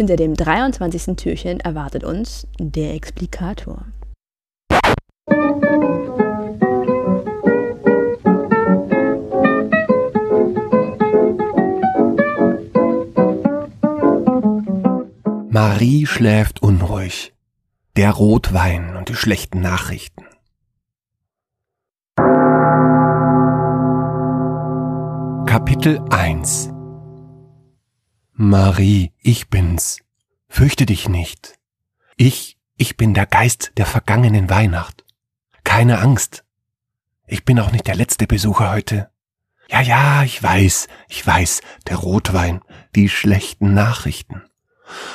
Hinter dem 23. Türchen erwartet uns der Explikator. Marie schläft unruhig. Der Rotwein und die schlechten Nachrichten. Kapitel 1 Marie, ich bin's. Fürchte dich nicht. Ich, ich bin der Geist der vergangenen Weihnacht. Keine Angst. Ich bin auch nicht der letzte Besucher heute. Ja, ja, ich weiß, ich weiß, der Rotwein, die schlechten Nachrichten.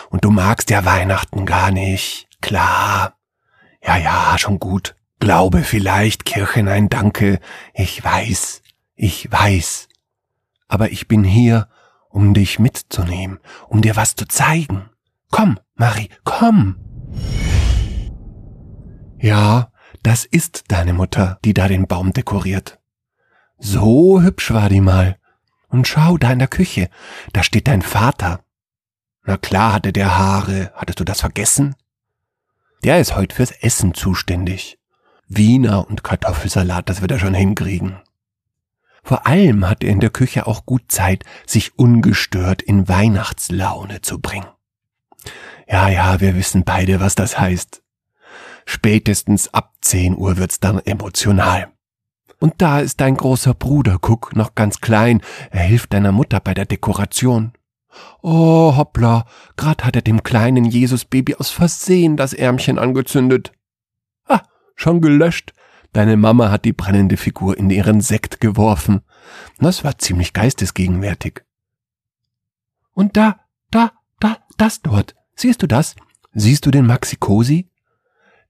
Und du magst ja Weihnachten gar nicht. Klar. Ja, ja, schon gut. Glaube vielleicht, Kirche, nein, danke. Ich weiß, ich weiß. Aber ich bin hier, um dich mitzunehmen, um dir was zu zeigen. Komm, Marie, komm. Ja, das ist deine Mutter, die da den Baum dekoriert. So hübsch war die mal. Und schau, da in der Küche, da steht dein Vater. Na klar hatte der Haare, hattest du das vergessen? Der ist heute fürs Essen zuständig. Wiener und Kartoffelsalat, das wird er schon hinkriegen. Vor allem hat er in der Küche auch gut Zeit, sich ungestört in Weihnachtslaune zu bringen. Ja, ja, wir wissen beide, was das heißt. Spätestens ab 10 Uhr wird's dann emotional. Und da ist dein großer Bruder, guck, noch ganz klein, er hilft deiner Mutter bei der Dekoration. Oh, hoppla, grad hat er dem kleinen Jesusbaby aus Versehen das Ärmchen angezündet. Ah, schon gelöscht, Deine Mama hat die brennende Figur in ihren Sekt geworfen. Das war ziemlich geistesgegenwärtig. Und da, da, da, das dort. Siehst du das? Siehst du den Maxi Cosi?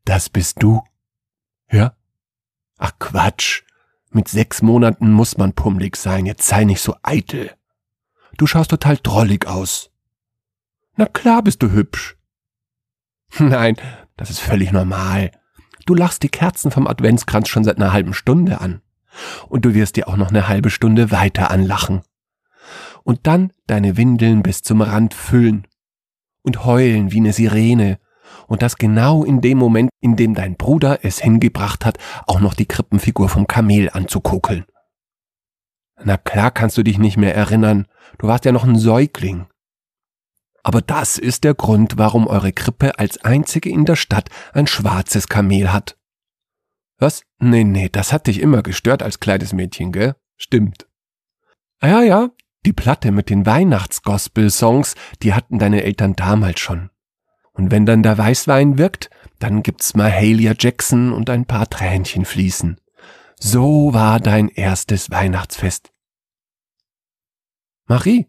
Das bist du. Ja? Ach Quatsch. Mit sechs Monaten muss man pummelig sein. Jetzt sei nicht so eitel. Du schaust total drollig aus. Na klar bist du hübsch. Nein, das ist völlig normal. Du lachst die Kerzen vom Adventskranz schon seit einer halben Stunde an. Und du wirst dir auch noch eine halbe Stunde weiter anlachen. Und dann deine Windeln bis zum Rand füllen. Und heulen wie eine Sirene. Und das genau in dem Moment, in dem dein Bruder es hingebracht hat, auch noch die Krippenfigur vom Kamel anzukuckeln. Na klar kannst du dich nicht mehr erinnern. Du warst ja noch ein Säugling. Aber das ist der Grund, warum eure Krippe als einzige in der Stadt ein schwarzes Kamel hat. Was? Nee, nee, das hat dich immer gestört als kleines Mädchen, gell? Stimmt. Ah, ja, ja, die Platte mit den Weihnachtsgospel-Songs, die hatten deine Eltern damals schon. Und wenn dann der Weißwein wirkt, dann gibt's mal Mahalia Jackson und ein paar Tränchen fließen. So war dein erstes Weihnachtsfest. Marie,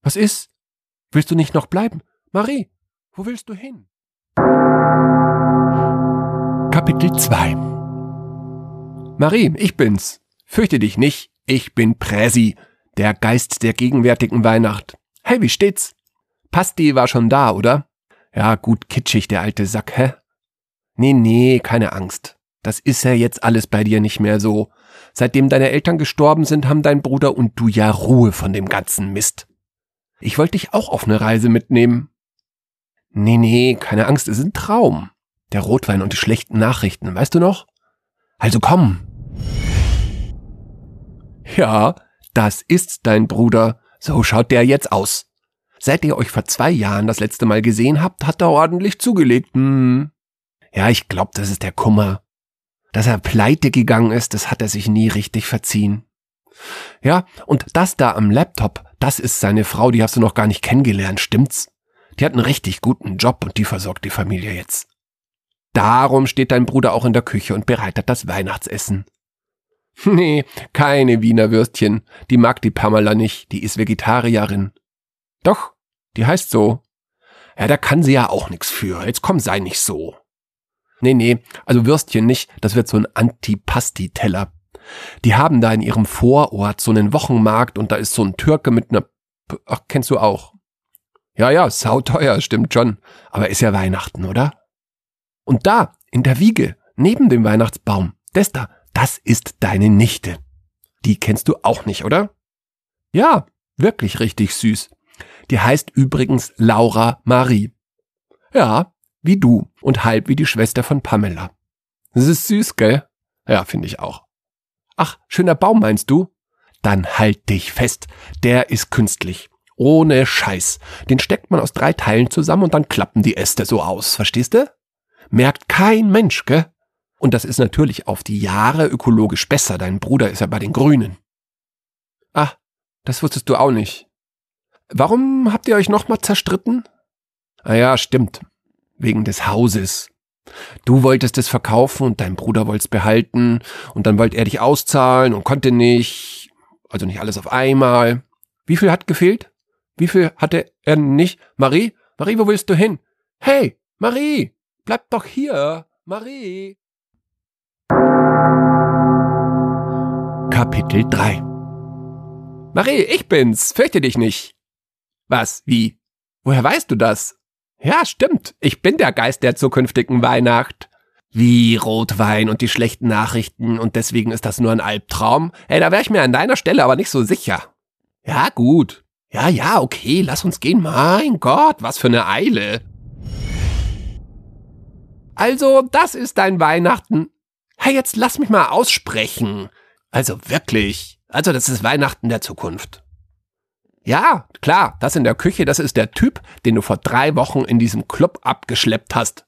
was ist? Willst du nicht noch bleiben? Marie, wo willst du hin? Kapitel 2 Marie, ich bin's. Fürchte dich nicht, ich bin Präsi, der Geist der gegenwärtigen Weihnacht. Hey, wie steht's? Pasti war schon da, oder? Ja, gut kitschig, der alte Sack, hä? Nee, nee, keine Angst. Das ist ja jetzt alles bei dir nicht mehr so. Seitdem deine Eltern gestorben sind, haben dein Bruder und du ja Ruhe von dem ganzen Mist. Ich wollte dich auch auf eine Reise mitnehmen. Nee, nee, keine Angst, es ist ein Traum. Der Rotwein und die schlechten Nachrichten, weißt du noch? Also komm. Ja, das ist dein Bruder. So schaut der jetzt aus. Seit ihr euch vor zwei Jahren das letzte Mal gesehen habt, hat er ordentlich zugelegt. Hm. Ja, ich glaub, das ist der Kummer. Dass er pleite gegangen ist, das hat er sich nie richtig verziehen. Ja, und das da am Laptop, das ist seine Frau, die hast du noch gar nicht kennengelernt, stimmt's? Die hat einen richtig guten Job und die versorgt die Familie jetzt. Darum steht dein Bruder auch in der Küche und bereitet das Weihnachtsessen. Nee, keine Wiener Würstchen. Die mag die Pamela nicht, die ist Vegetarierin. Doch, die heißt so. Ja, da kann sie ja auch nix für. Jetzt komm, sei nicht so. Nee, nee, also Würstchen nicht, das wird so ein Antipasti-Teller. Die haben da in ihrem Vorort so einen Wochenmarkt und da ist so ein Türke mit einer, ach, kennst du auch? Ja, ja, sauteuer, stimmt schon. Aber ist ja Weihnachten, oder? Und da, in der Wiege, neben dem Weihnachtsbaum, Das da, das ist deine Nichte. Die kennst du auch nicht, oder? Ja, wirklich richtig süß. Die heißt übrigens Laura Marie. Ja, wie du und halb wie die Schwester von Pamela. Das ist süß, gell? Ja, finde ich auch. Ach, schöner Baum meinst du? Dann halt dich fest. Der ist künstlich. Ohne Scheiß. Den steckt man aus drei Teilen zusammen und dann klappen die Äste so aus. Verstehst du? Merkt kein Mensch, gell? Und das ist natürlich auf die Jahre ökologisch besser. Dein Bruder ist ja bei den Grünen. Ah, das wusstest du auch nicht. Warum habt ihr euch nochmal zerstritten? Ah ja, stimmt. Wegen des Hauses. Du wolltest es verkaufen und dein Bruder wollte es behalten und dann wollte er dich auszahlen und konnte nicht. Also nicht alles auf einmal. Wie viel hat gefehlt? Wie viel hatte er nicht? Marie? Marie, wo willst du hin? Hey, Marie, bleib doch hier. Marie. Kapitel 3 Marie, ich bin's. Fürchte dich nicht. Was? Wie? Woher weißt du das? Ja, stimmt. Ich bin der Geist der zukünftigen Weihnacht. Wie Rotwein und die schlechten Nachrichten und deswegen ist das nur ein Albtraum? Ey, da wäre ich mir an deiner Stelle aber nicht so sicher. Ja, gut. Ja, ja, okay, lass uns gehen. Mein Gott, was für eine Eile. Also, das ist dein Weihnachten. Hey, jetzt lass mich mal aussprechen. Also wirklich. Also, das ist Weihnachten der Zukunft. Ja, klar, das in der Küche, das ist der Typ, den du vor drei Wochen in diesem Club abgeschleppt hast.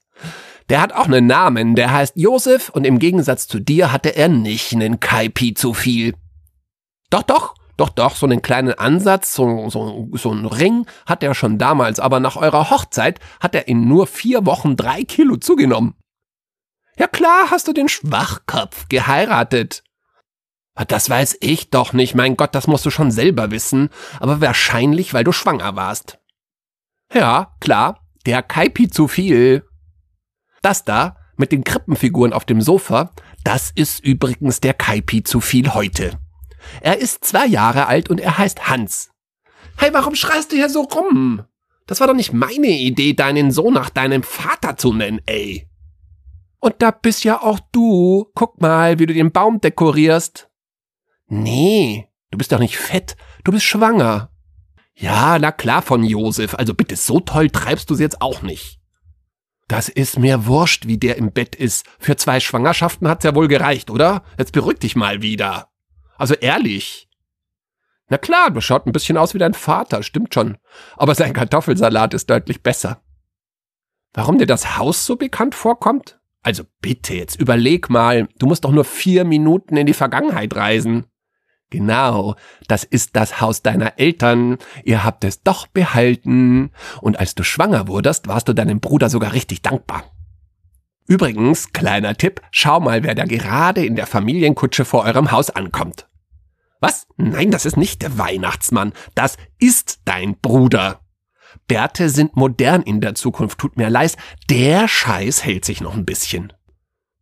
Der hat auch einen Namen, der heißt Josef und im Gegensatz zu dir hatte er nicht einen Kaipi zu viel. Doch, doch, doch, doch, so einen kleinen Ansatz, so, so, so einen Ring hat er schon damals, aber nach eurer Hochzeit hat er in nur vier Wochen drei Kilo zugenommen. Ja klar hast du den Schwachkopf geheiratet. Das weiß ich doch nicht, mein Gott, das musst du schon selber wissen, aber wahrscheinlich, weil du schwanger warst. Ja, klar, der Kaipi zu viel. Das da, mit den Krippenfiguren auf dem Sofa, das ist übrigens der Kaipi zu viel heute. Er ist zwei Jahre alt und er heißt Hans. Hey, warum schreist du hier so rum? Das war doch nicht meine Idee, deinen Sohn nach deinem Vater zu nennen, ey. Und da bist ja auch du. Guck mal, wie du den Baum dekorierst. Nee, du bist doch nicht fett, du bist schwanger. Ja, na klar von Josef, also bitte, so toll treibst du sie jetzt auch nicht. Das ist mir wurscht, wie der im Bett ist. Für zwei Schwangerschaften hat's ja wohl gereicht, oder? Jetzt beruhig dich mal wieder. Also ehrlich. Na klar, du schaut ein bisschen aus wie dein Vater, stimmt schon. Aber sein Kartoffelsalat ist deutlich besser. Warum dir das Haus so bekannt vorkommt? Also bitte, jetzt überleg mal, du musst doch nur vier Minuten in die Vergangenheit reisen. Genau, das ist das Haus deiner Eltern. Ihr habt es doch behalten. Und als du schwanger wurdest, warst du deinem Bruder sogar richtig dankbar. Übrigens, kleiner Tipp, schau mal, wer da gerade in der Familienkutsche vor eurem Haus ankommt. Was? Nein, das ist nicht der Weihnachtsmann. Das ist dein Bruder. Bärte sind modern in der Zukunft, tut mir leid. Der Scheiß hält sich noch ein bisschen.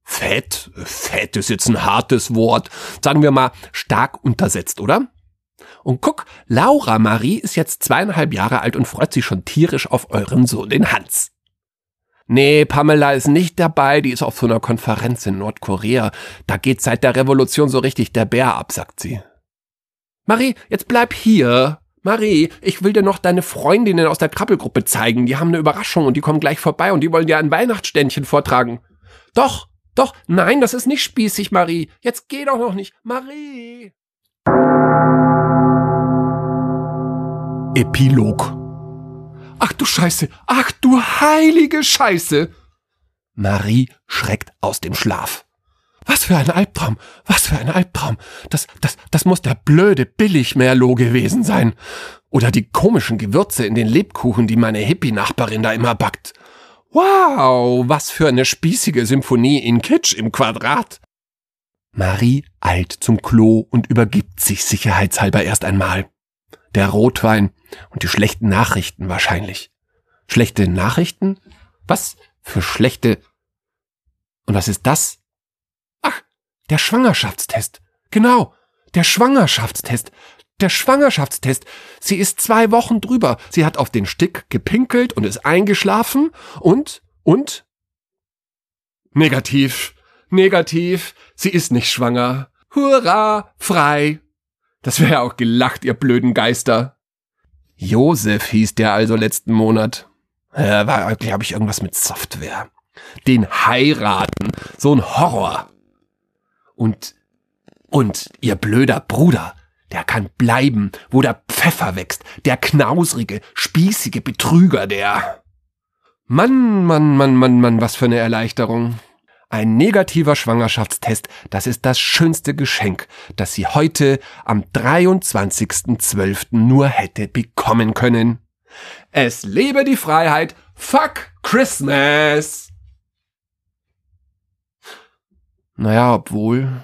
Fett, fett ist jetzt ein hartes Wort. Sagen wir mal stark untersetzt, oder? Und guck, Laura Marie ist jetzt zweieinhalb Jahre alt und freut sich schon tierisch auf euren Sohn, den Hans. Nee, Pamela ist nicht dabei, die ist auf so einer Konferenz in Nordkorea. Da geht seit der Revolution so richtig der Bär ab, sagt sie. Marie, jetzt bleib hier. Marie, ich will dir noch deine Freundinnen aus der Krabbelgruppe zeigen. Die haben eine Überraschung und die kommen gleich vorbei und die wollen dir ein Weihnachtsständchen vortragen. Doch, doch, nein, das ist nicht spießig, Marie. Jetzt geh doch noch nicht. Marie. Epilog. Ach du Scheiße, ach du heilige Scheiße. Marie schreckt aus dem Schlaf. Was für ein Albtraum, was für ein Albtraum. Das, das, das muss der blöde Billigmerlot gewesen sein. Oder die komischen Gewürze in den Lebkuchen, die meine Hippie-Nachbarin da immer backt. Wow, was für eine spießige Symphonie in Kitsch im Quadrat. Marie eilt zum Klo und übergibt sich sicherheitshalber erst einmal. Der Rotwein und die schlechten Nachrichten wahrscheinlich. Schlechte Nachrichten? Was für schlechte... Und was ist das? Ach, der Schwangerschaftstest. Genau, der Schwangerschaftstest der Schwangerschaftstest. Sie ist zwei Wochen drüber. Sie hat auf den Stick gepinkelt und ist eingeschlafen und, und? Negativ. negativ, sie ist nicht schwanger. Hurra, frei. Das wäre auch gelacht, ihr blöden Geister. Josef hieß der also letzten Monat. Er war, glaube ich, irgendwas mit Software. Den heiraten, so ein Horror. Und, und ihr blöder Bruder, der kann bleiben, wo der Pfeffer wächst, der knausrige, spießige Betrüger, der. Mann, Mann, Mann, Mann, Mann, was für eine Erleichterung. Ein negativer Schwangerschaftstest, das ist das schönste Geschenk, das sie heute am 23.12. nur hätte bekommen können. Es lebe die Freiheit. Fuck Christmas. Naja, obwohl.